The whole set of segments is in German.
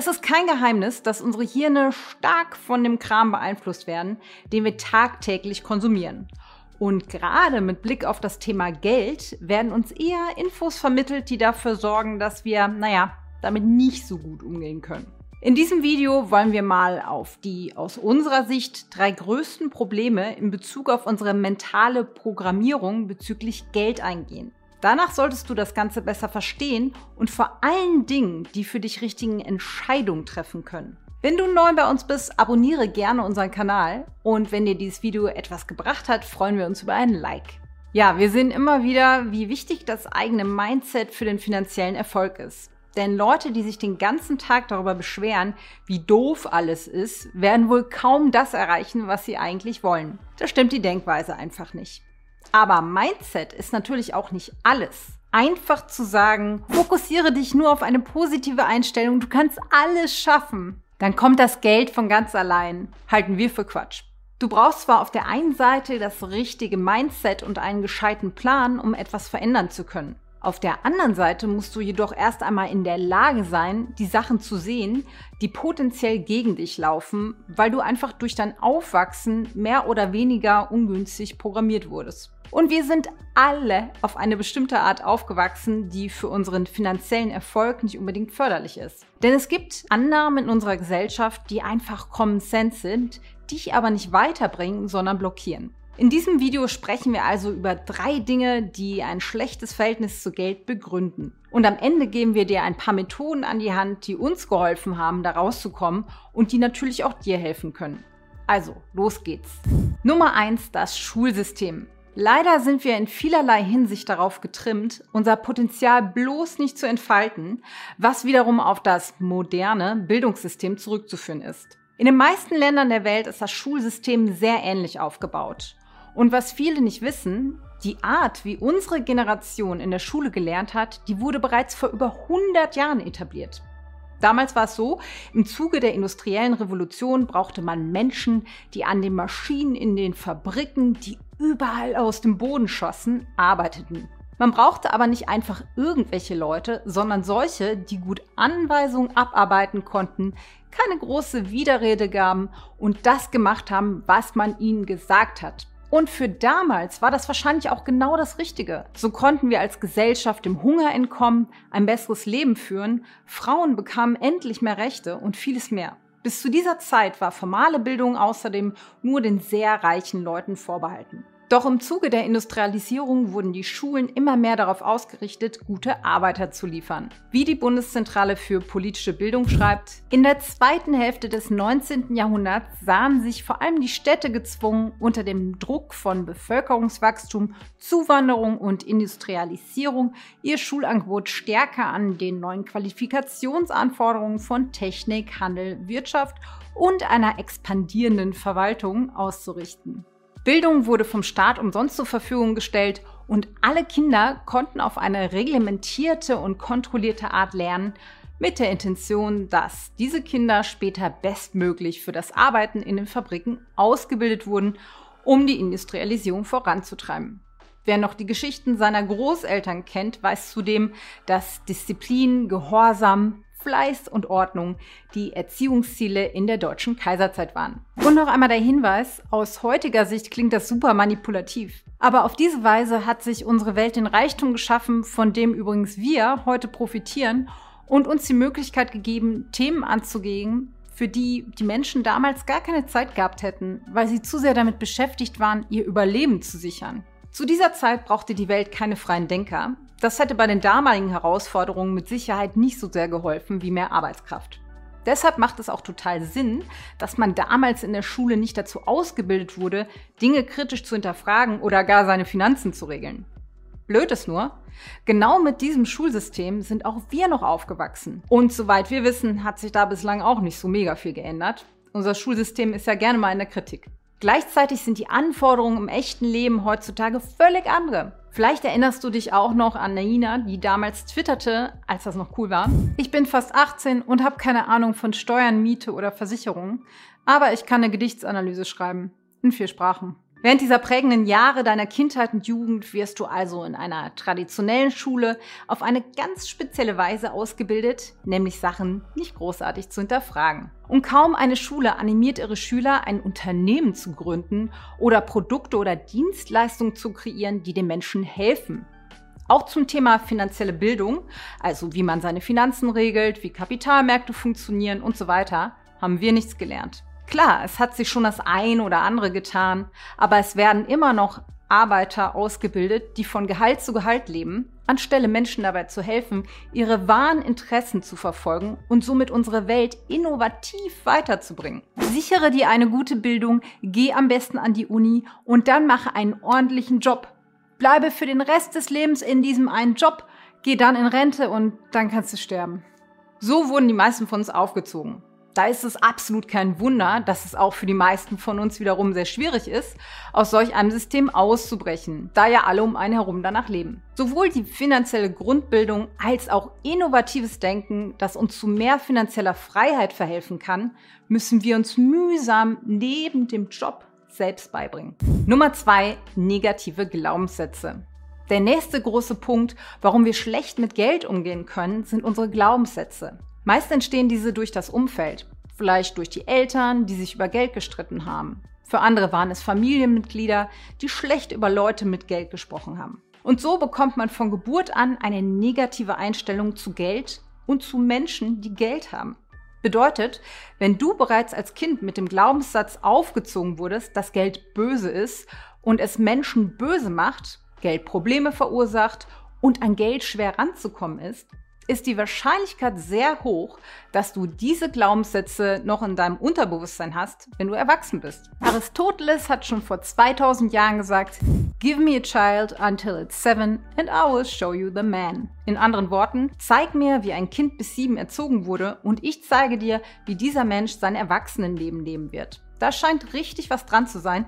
Es ist kein Geheimnis, dass unsere Hirne stark von dem Kram beeinflusst werden, den wir tagtäglich konsumieren. Und gerade mit Blick auf das Thema Geld werden uns eher Infos vermittelt, die dafür sorgen, dass wir, naja, damit nicht so gut umgehen können. In diesem Video wollen wir mal auf die aus unserer Sicht drei größten Probleme in Bezug auf unsere mentale Programmierung bezüglich Geld eingehen. Danach solltest du das Ganze besser verstehen und vor allen Dingen die für dich richtigen Entscheidungen treffen können. Wenn du neu bei uns bist, abonniere gerne unseren Kanal und wenn dir dieses Video etwas gebracht hat, freuen wir uns über ein Like. Ja, wir sehen immer wieder, wie wichtig das eigene Mindset für den finanziellen Erfolg ist. Denn Leute, die sich den ganzen Tag darüber beschweren, wie doof alles ist, werden wohl kaum das erreichen, was sie eigentlich wollen. Da stimmt die Denkweise einfach nicht. Aber Mindset ist natürlich auch nicht alles. Einfach zu sagen, fokussiere dich nur auf eine positive Einstellung, du kannst alles schaffen, dann kommt das Geld von ganz allein, halten wir für Quatsch. Du brauchst zwar auf der einen Seite das richtige Mindset und einen gescheiten Plan, um etwas verändern zu können. Auf der anderen Seite musst du jedoch erst einmal in der Lage sein, die Sachen zu sehen, die potenziell gegen dich laufen, weil du einfach durch dein Aufwachsen mehr oder weniger ungünstig programmiert wurdest. Und wir sind alle auf eine bestimmte Art aufgewachsen, die für unseren finanziellen Erfolg nicht unbedingt förderlich ist. Denn es gibt Annahmen in unserer Gesellschaft, die einfach Common Sense sind, dich aber nicht weiterbringen, sondern blockieren. In diesem Video sprechen wir also über drei Dinge, die ein schlechtes Verhältnis zu Geld begründen. Und am Ende geben wir dir ein paar Methoden an die Hand, die uns geholfen haben, da rauszukommen und die natürlich auch dir helfen können. Also, los geht's. Nummer eins: das Schulsystem. Leider sind wir in vielerlei Hinsicht darauf getrimmt, unser Potenzial bloß nicht zu entfalten, was wiederum auf das moderne Bildungssystem zurückzuführen ist. In den meisten Ländern der Welt ist das Schulsystem sehr ähnlich aufgebaut. Und was viele nicht wissen, die Art, wie unsere Generation in der Schule gelernt hat, die wurde bereits vor über 100 Jahren etabliert. Damals war es so, im Zuge der industriellen Revolution brauchte man Menschen, die an den Maschinen in den Fabriken, die überall aus dem Boden schossen, arbeiteten. Man brauchte aber nicht einfach irgendwelche Leute, sondern solche, die gut Anweisungen abarbeiten konnten, keine große Widerrede gaben und das gemacht haben, was man ihnen gesagt hat. Und für damals war das wahrscheinlich auch genau das Richtige. So konnten wir als Gesellschaft dem Hunger entkommen, ein besseres Leben führen, Frauen bekamen endlich mehr Rechte und vieles mehr. Bis zu dieser Zeit war formale Bildung außerdem nur den sehr reichen Leuten vorbehalten. Doch im Zuge der Industrialisierung wurden die Schulen immer mehr darauf ausgerichtet, gute Arbeiter zu liefern. Wie die Bundeszentrale für politische Bildung schreibt, in der zweiten Hälfte des 19. Jahrhunderts sahen sich vor allem die Städte gezwungen, unter dem Druck von Bevölkerungswachstum, Zuwanderung und Industrialisierung ihr Schulangebot stärker an den neuen Qualifikationsanforderungen von Technik, Handel, Wirtschaft und einer expandierenden Verwaltung auszurichten. Bildung wurde vom Staat umsonst zur Verfügung gestellt und alle Kinder konnten auf eine reglementierte und kontrollierte Art lernen, mit der Intention, dass diese Kinder später bestmöglich für das Arbeiten in den Fabriken ausgebildet wurden, um die Industrialisierung voranzutreiben. Wer noch die Geschichten seiner Großeltern kennt, weiß zudem, dass Disziplin, Gehorsam, Fleiß und Ordnung die Erziehungsziele in der deutschen Kaiserzeit waren. Und noch einmal der Hinweis, aus heutiger Sicht klingt das super manipulativ. Aber auf diese Weise hat sich unsere Welt den Reichtum geschaffen, von dem übrigens wir heute profitieren und uns die Möglichkeit gegeben, Themen anzugehen, für die die Menschen damals gar keine Zeit gehabt hätten, weil sie zu sehr damit beschäftigt waren, ihr Überleben zu sichern. Zu dieser Zeit brauchte die Welt keine freien Denker. Das hätte bei den damaligen Herausforderungen mit Sicherheit nicht so sehr geholfen wie mehr Arbeitskraft. Deshalb macht es auch total Sinn, dass man damals in der Schule nicht dazu ausgebildet wurde, Dinge kritisch zu hinterfragen oder gar seine Finanzen zu regeln. Blöd ist nur, genau mit diesem Schulsystem sind auch wir noch aufgewachsen. Und soweit wir wissen, hat sich da bislang auch nicht so mega viel geändert. Unser Schulsystem ist ja gerne mal in der Kritik. Gleichzeitig sind die Anforderungen im echten Leben heutzutage völlig andere. Vielleicht erinnerst du dich auch noch an Naina, die damals twitterte, als das noch cool war. Ich bin fast 18 und habe keine Ahnung von Steuern, Miete oder Versicherungen, aber ich kann eine Gedichtsanalyse schreiben. In vier Sprachen. Während dieser prägenden Jahre deiner Kindheit und Jugend wirst du also in einer traditionellen Schule auf eine ganz spezielle Weise ausgebildet, nämlich Sachen nicht großartig zu hinterfragen. Und kaum eine Schule animiert ihre Schüler, ein Unternehmen zu gründen oder Produkte oder Dienstleistungen zu kreieren, die den Menschen helfen. Auch zum Thema finanzielle Bildung, also wie man seine Finanzen regelt, wie Kapitalmärkte funktionieren und so weiter, haben wir nichts gelernt. Klar, es hat sich schon das ein oder andere getan, aber es werden immer noch Arbeiter ausgebildet, die von Gehalt zu Gehalt leben, anstelle Menschen dabei zu helfen, ihre wahren Interessen zu verfolgen und somit unsere Welt innovativ weiterzubringen. Sichere dir eine gute Bildung, geh am besten an die Uni und dann mache einen ordentlichen Job. Bleibe für den Rest des Lebens in diesem einen Job, geh dann in Rente und dann kannst du sterben. So wurden die meisten von uns aufgezogen. Da ist es absolut kein Wunder, dass es auch für die meisten von uns wiederum sehr schwierig ist, aus solch einem System auszubrechen, da ja alle um einen herum danach leben. Sowohl die finanzielle Grundbildung als auch innovatives Denken, das uns zu mehr finanzieller Freiheit verhelfen kann, müssen wir uns mühsam neben dem Job selbst beibringen. Nummer zwei, negative Glaubenssätze. Der nächste große Punkt, warum wir schlecht mit Geld umgehen können, sind unsere Glaubenssätze. Meist entstehen diese durch das Umfeld, vielleicht durch die Eltern, die sich über Geld gestritten haben. Für andere waren es Familienmitglieder, die schlecht über Leute mit Geld gesprochen haben. Und so bekommt man von Geburt an eine negative Einstellung zu Geld und zu Menschen, die Geld haben. Bedeutet, wenn du bereits als Kind mit dem Glaubenssatz aufgezogen wurdest, dass Geld böse ist und es Menschen böse macht, Geld Probleme verursacht und an Geld schwer ranzukommen ist, ist die Wahrscheinlichkeit sehr hoch, dass du diese Glaubenssätze noch in deinem Unterbewusstsein hast, wenn du erwachsen bist. Aristoteles hat schon vor 2000 Jahren gesagt, Give me a child until it's seven and I will show you the man. In anderen Worten, zeig mir, wie ein Kind bis sieben erzogen wurde und ich zeige dir, wie dieser Mensch sein Erwachsenenleben leben wird. Da scheint richtig was dran zu sein,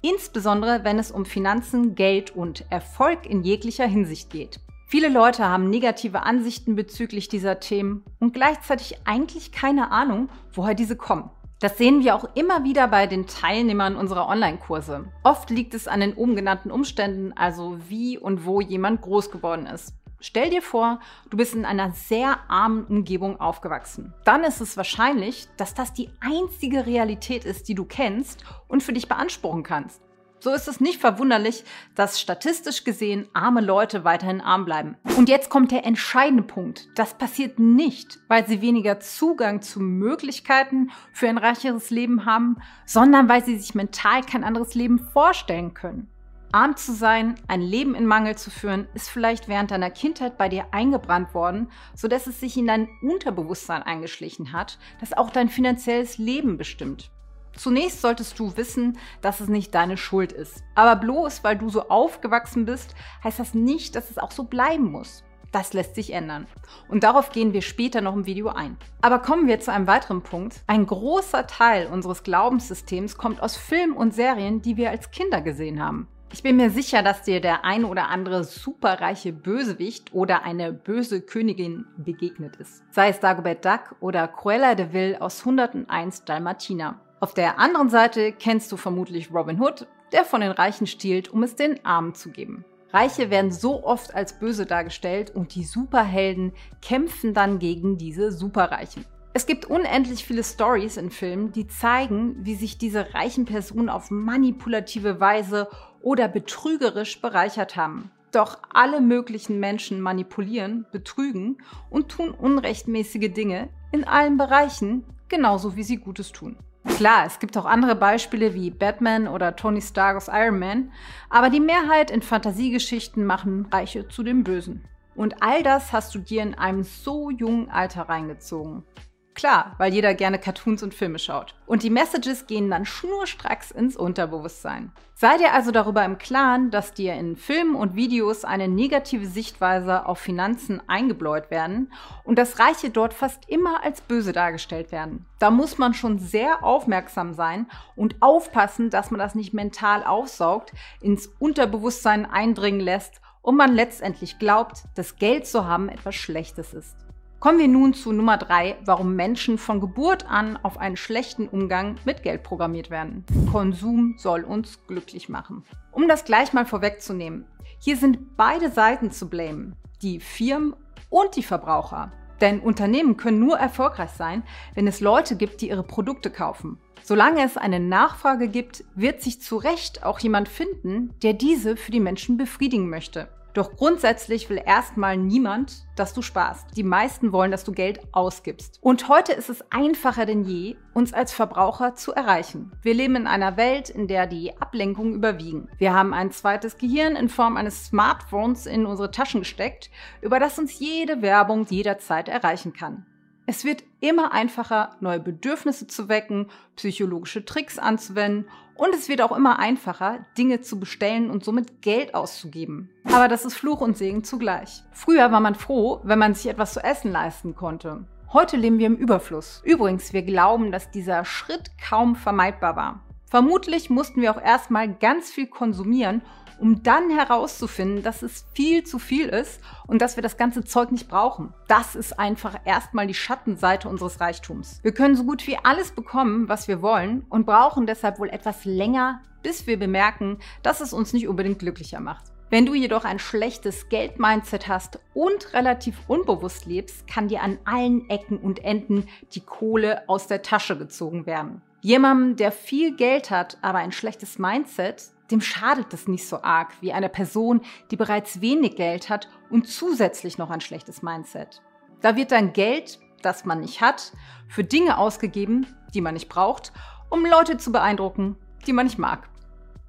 insbesondere wenn es um Finanzen, Geld und Erfolg in jeglicher Hinsicht geht. Viele Leute haben negative Ansichten bezüglich dieser Themen und gleichzeitig eigentlich keine Ahnung, woher diese kommen. Das sehen wir auch immer wieder bei den Teilnehmern unserer Online-Kurse. Oft liegt es an den oben genannten Umständen, also wie und wo jemand groß geworden ist. Stell dir vor, du bist in einer sehr armen Umgebung aufgewachsen. Dann ist es wahrscheinlich, dass das die einzige Realität ist, die du kennst und für dich beanspruchen kannst. So ist es nicht verwunderlich, dass statistisch gesehen arme Leute weiterhin arm bleiben. Und jetzt kommt der entscheidende Punkt. Das passiert nicht, weil sie weniger Zugang zu Möglichkeiten für ein reicheres Leben haben, sondern weil sie sich mental kein anderes Leben vorstellen können. Arm zu sein, ein Leben in Mangel zu führen, ist vielleicht während deiner Kindheit bei dir eingebrannt worden, sodass es sich in dein Unterbewusstsein eingeschlichen hat, das auch dein finanzielles Leben bestimmt. Zunächst solltest du wissen, dass es nicht deine Schuld ist. Aber bloß weil du so aufgewachsen bist, heißt das nicht, dass es auch so bleiben muss. Das lässt sich ändern. Und darauf gehen wir später noch im Video ein. Aber kommen wir zu einem weiteren Punkt. Ein großer Teil unseres Glaubenssystems kommt aus Filmen und Serien, die wir als Kinder gesehen haben. Ich bin mir sicher, dass dir der ein oder andere superreiche Bösewicht oder eine böse Königin begegnet ist. Sei es Dagobert Duck oder Cruella de Vil aus 101 Dalmatiner. Auf der anderen Seite kennst du vermutlich Robin Hood, der von den Reichen stiehlt, um es den Armen zu geben. Reiche werden so oft als böse dargestellt und die Superhelden kämpfen dann gegen diese Superreichen. Es gibt unendlich viele Stories in Filmen, die zeigen, wie sich diese reichen Personen auf manipulative Weise oder betrügerisch bereichert haben. Doch alle möglichen Menschen manipulieren, betrügen und tun unrechtmäßige Dinge in allen Bereichen, genauso wie sie Gutes tun. Klar, es gibt auch andere Beispiele wie Batman oder Tony Stark aus Iron Man, aber die Mehrheit in Fantasiegeschichten machen Reiche zu den Bösen. Und all das hast du dir in einem so jungen Alter reingezogen. Klar, weil jeder gerne Cartoons und Filme schaut. Und die Messages gehen dann schnurstracks ins Unterbewusstsein. Sei dir also darüber im Klaren, dass dir in Filmen und Videos eine negative Sichtweise auf Finanzen eingebläut werden und dass Reiche dort fast immer als böse dargestellt werden. Da muss man schon sehr aufmerksam sein und aufpassen, dass man das nicht mental aufsaugt, ins Unterbewusstsein eindringen lässt und man letztendlich glaubt, dass Geld zu haben etwas Schlechtes ist. Kommen wir nun zu Nummer drei, warum Menschen von Geburt an auf einen schlechten Umgang mit Geld programmiert werden. Konsum soll uns glücklich machen. Um das gleich mal vorwegzunehmen, hier sind beide Seiten zu blamen, die Firmen und die Verbraucher. Denn Unternehmen können nur erfolgreich sein, wenn es Leute gibt, die ihre Produkte kaufen. Solange es eine Nachfrage gibt, wird sich zu Recht auch jemand finden, der diese für die Menschen befriedigen möchte. Doch grundsätzlich will erstmal niemand, dass du sparst. Die meisten wollen, dass du Geld ausgibst. Und heute ist es einfacher denn je, uns als Verbraucher zu erreichen. Wir leben in einer Welt, in der die Ablenkungen überwiegen. Wir haben ein zweites Gehirn in Form eines Smartphones in unsere Taschen gesteckt, über das uns jede Werbung jederzeit erreichen kann. Es wird immer einfacher, neue Bedürfnisse zu wecken, psychologische Tricks anzuwenden und es wird auch immer einfacher, Dinge zu bestellen und somit Geld auszugeben. Aber das ist Fluch und Segen zugleich. Früher war man froh, wenn man sich etwas zu essen leisten konnte. Heute leben wir im Überfluss. Übrigens, wir glauben, dass dieser Schritt kaum vermeidbar war. Vermutlich mussten wir auch erstmal ganz viel konsumieren, um dann herauszufinden, dass es viel zu viel ist und dass wir das ganze Zeug nicht brauchen. Das ist einfach erstmal die Schattenseite unseres Reichtums. Wir können so gut wie alles bekommen, was wir wollen und brauchen deshalb wohl etwas länger, bis wir bemerken, dass es uns nicht unbedingt glücklicher macht. Wenn du jedoch ein schlechtes Geld-Mindset hast und relativ unbewusst lebst, kann dir an allen Ecken und Enden die Kohle aus der Tasche gezogen werden. Jemandem, der viel Geld hat, aber ein schlechtes Mindset, dem schadet es nicht so arg wie einer Person, die bereits wenig Geld hat und zusätzlich noch ein schlechtes Mindset. Da wird dann Geld, das man nicht hat, für Dinge ausgegeben, die man nicht braucht, um Leute zu beeindrucken, die man nicht mag.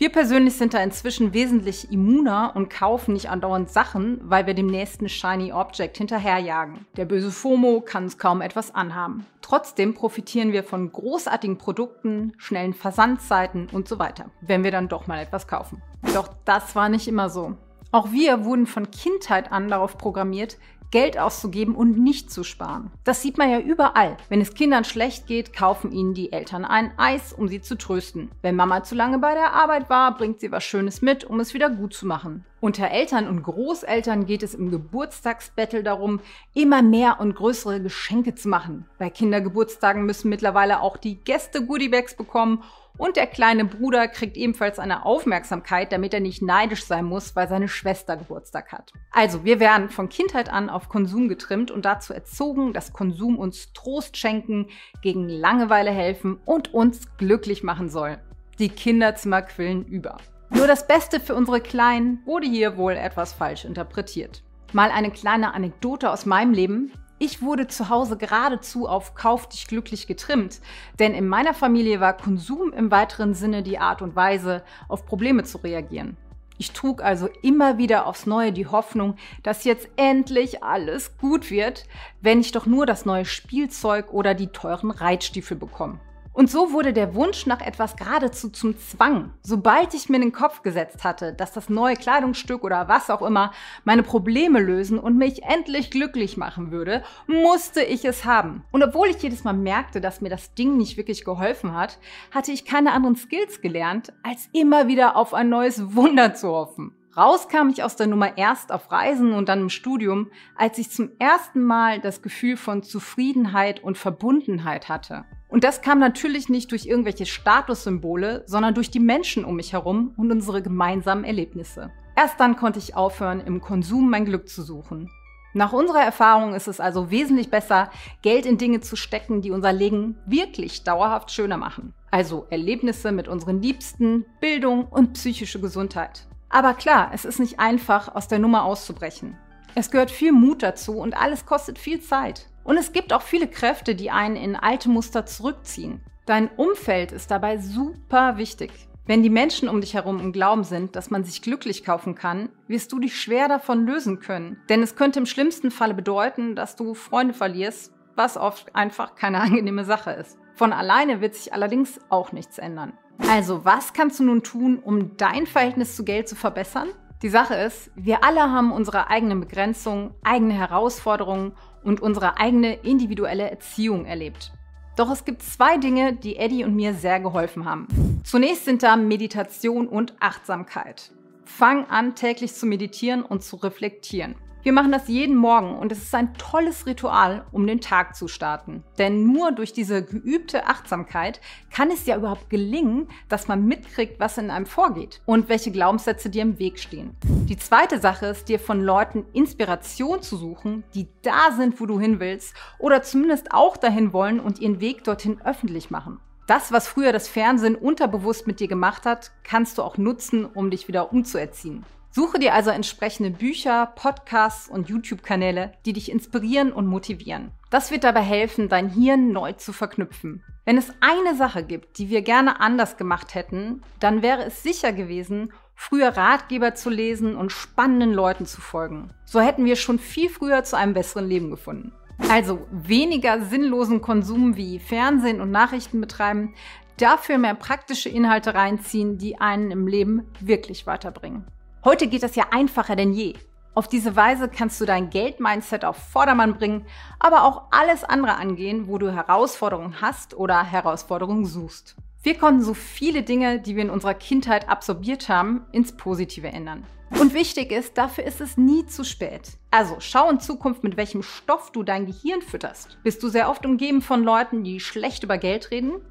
Wir persönlich sind da inzwischen wesentlich immuner und kaufen nicht andauernd Sachen, weil wir dem nächsten Shiny Object hinterherjagen. Der böse FOMO kann uns kaum etwas anhaben. Trotzdem profitieren wir von großartigen Produkten, schnellen Versandzeiten und so weiter, wenn wir dann doch mal etwas kaufen. Doch das war nicht immer so. Auch wir wurden von Kindheit an darauf programmiert, Geld auszugeben und nicht zu sparen. Das sieht man ja überall. Wenn es Kindern schlecht geht, kaufen ihnen die Eltern ein Eis, um sie zu trösten. Wenn Mama zu lange bei der Arbeit war, bringt sie was Schönes mit, um es wieder gut zu machen. Unter Eltern und Großeltern geht es im Geburtstagsbattle darum, immer mehr und größere Geschenke zu machen. Bei Kindergeburtstagen müssen mittlerweile auch die Gäste Goodiebags bekommen und der kleine Bruder kriegt ebenfalls eine Aufmerksamkeit, damit er nicht neidisch sein muss, weil seine Schwester Geburtstag hat. Also, wir werden von Kindheit an auf Konsum getrimmt und dazu erzogen, dass Konsum uns Trost schenken, gegen Langeweile helfen und uns glücklich machen soll. Die Kinderzimmer quillen über. Nur das Beste für unsere Kleinen wurde hier wohl etwas falsch interpretiert. Mal eine kleine Anekdote aus meinem Leben. Ich wurde zu Hause geradezu auf Kauf dich glücklich getrimmt, denn in meiner Familie war Konsum im weiteren Sinne die Art und Weise, auf Probleme zu reagieren. Ich trug also immer wieder aufs Neue die Hoffnung, dass jetzt endlich alles gut wird, wenn ich doch nur das neue Spielzeug oder die teuren Reitstiefel bekomme. Und so wurde der Wunsch nach etwas geradezu zum Zwang. Sobald ich mir in den Kopf gesetzt hatte, dass das neue Kleidungsstück oder was auch immer meine Probleme lösen und mich endlich glücklich machen würde, musste ich es haben. Und obwohl ich jedes Mal merkte, dass mir das Ding nicht wirklich geholfen hat, hatte ich keine anderen Skills gelernt, als immer wieder auf ein neues Wunder zu hoffen. Raus kam ich aus der Nummer erst auf Reisen und dann im Studium, als ich zum ersten Mal das Gefühl von Zufriedenheit und Verbundenheit hatte. Und das kam natürlich nicht durch irgendwelche Statussymbole, sondern durch die Menschen um mich herum und unsere gemeinsamen Erlebnisse. Erst dann konnte ich aufhören, im Konsum mein Glück zu suchen. Nach unserer Erfahrung ist es also wesentlich besser, Geld in Dinge zu stecken, die unser Leben wirklich dauerhaft schöner machen. Also Erlebnisse mit unseren Liebsten, Bildung und psychische Gesundheit. Aber klar, es ist nicht einfach, aus der Nummer auszubrechen. Es gehört viel Mut dazu und alles kostet viel Zeit. Und es gibt auch viele Kräfte, die einen in alte Muster zurückziehen. Dein Umfeld ist dabei super wichtig. Wenn die Menschen um dich herum im Glauben sind, dass man sich glücklich kaufen kann, wirst du dich schwer davon lösen können. Denn es könnte im schlimmsten Falle bedeuten, dass du Freunde verlierst, was oft einfach keine angenehme Sache ist. Von alleine wird sich allerdings auch nichts ändern. Also, was kannst du nun tun, um dein Verhältnis zu Geld zu verbessern? Die Sache ist, wir alle haben unsere eigenen Begrenzungen, eigene Herausforderungen und unsere eigene individuelle Erziehung erlebt. Doch es gibt zwei Dinge, die Eddie und mir sehr geholfen haben. Zunächst sind da Meditation und Achtsamkeit. Fang an, täglich zu meditieren und zu reflektieren. Wir machen das jeden Morgen und es ist ein tolles Ritual, um den Tag zu starten. Denn nur durch diese geübte Achtsamkeit kann es ja überhaupt gelingen, dass man mitkriegt, was in einem vorgeht und welche Glaubenssätze dir im Weg stehen. Die zweite Sache ist, dir von Leuten Inspiration zu suchen, die da sind, wo du hin willst oder zumindest auch dahin wollen und ihren Weg dorthin öffentlich machen. Das, was früher das Fernsehen unterbewusst mit dir gemacht hat, kannst du auch nutzen, um dich wieder umzuerziehen. Suche dir also entsprechende Bücher, Podcasts und YouTube-Kanäle, die dich inspirieren und motivieren. Das wird dabei helfen, dein Hirn neu zu verknüpfen. Wenn es eine Sache gibt, die wir gerne anders gemacht hätten, dann wäre es sicher gewesen, früher Ratgeber zu lesen und spannenden Leuten zu folgen. So hätten wir schon viel früher zu einem besseren Leben gefunden. Also weniger sinnlosen Konsum wie Fernsehen und Nachrichten betreiben, dafür mehr praktische Inhalte reinziehen, die einen im Leben wirklich weiterbringen. Heute geht das ja einfacher denn je. Auf diese Weise kannst du dein Geld-Mindset auf Vordermann bringen, aber auch alles andere angehen, wo du Herausforderungen hast oder Herausforderungen suchst. Wir konnten so viele Dinge, die wir in unserer Kindheit absorbiert haben, ins Positive ändern. Und wichtig ist, dafür ist es nie zu spät. Also schau in Zukunft, mit welchem Stoff du dein Gehirn fütterst. Bist du sehr oft umgeben von Leuten, die schlecht über Geld reden?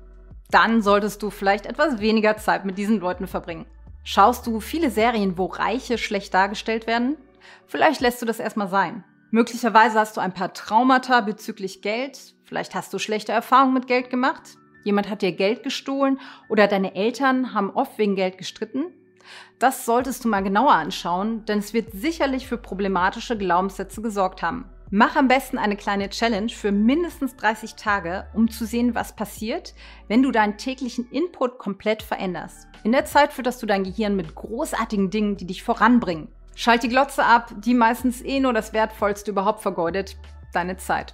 Dann solltest du vielleicht etwas weniger Zeit mit diesen Leuten verbringen. Schaust du viele Serien, wo Reiche schlecht dargestellt werden? Vielleicht lässt du das erstmal sein. Möglicherweise hast du ein paar Traumata bezüglich Geld. Vielleicht hast du schlechte Erfahrungen mit Geld gemacht. Jemand hat dir Geld gestohlen oder deine Eltern haben oft wegen Geld gestritten. Das solltest du mal genauer anschauen, denn es wird sicherlich für problematische Glaubenssätze gesorgt haben. Mach am besten eine kleine Challenge für mindestens 30 Tage, um zu sehen, was passiert, wenn du deinen täglichen Input komplett veränderst. In der Zeit fütterst du dein Gehirn mit großartigen Dingen, die dich voranbringen. Schalt die Glotze ab, die meistens eh nur das Wertvollste überhaupt vergeudet, deine Zeit.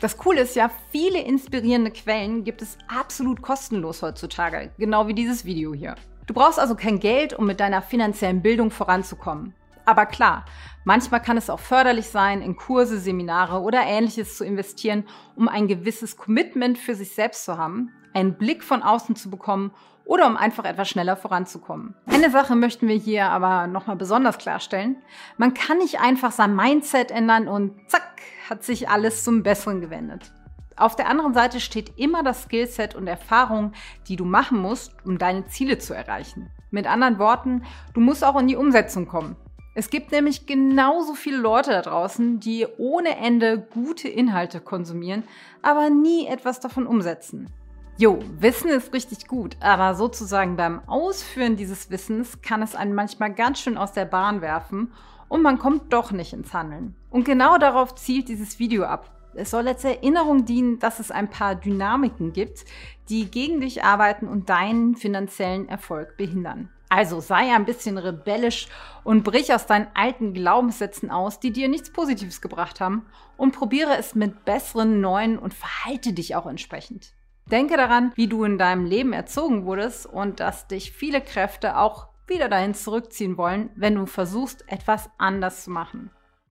Das Coole ist ja, viele inspirierende Quellen gibt es absolut kostenlos heutzutage, genau wie dieses Video hier. Du brauchst also kein Geld, um mit deiner finanziellen Bildung voranzukommen. Aber klar, manchmal kann es auch förderlich sein, in Kurse, Seminare oder ähnliches zu investieren, um ein gewisses Commitment für sich selbst zu haben, einen Blick von außen zu bekommen oder um einfach etwas schneller voranzukommen. Eine Sache möchten wir hier aber nochmal besonders klarstellen. Man kann nicht einfach sein Mindset ändern und zack, hat sich alles zum Besseren gewendet. Auf der anderen Seite steht immer das Skillset und Erfahrung, die du machen musst, um deine Ziele zu erreichen. Mit anderen Worten, du musst auch in die Umsetzung kommen. Es gibt nämlich genauso viele Leute da draußen, die ohne Ende gute Inhalte konsumieren, aber nie etwas davon umsetzen. Jo, Wissen ist richtig gut, aber sozusagen beim Ausführen dieses Wissens kann es einen manchmal ganz schön aus der Bahn werfen und man kommt doch nicht ins Handeln. Und genau darauf zielt dieses Video ab. Es soll als Erinnerung dienen, dass es ein paar Dynamiken gibt, die gegen dich arbeiten und deinen finanziellen Erfolg behindern. Also sei ein bisschen rebellisch und brich aus deinen alten Glaubenssätzen aus, die dir nichts Positives gebracht haben, und probiere es mit besseren neuen und verhalte dich auch entsprechend. Denke daran, wie du in deinem Leben erzogen wurdest und dass dich viele Kräfte auch wieder dahin zurückziehen wollen, wenn du versuchst, etwas anders zu machen.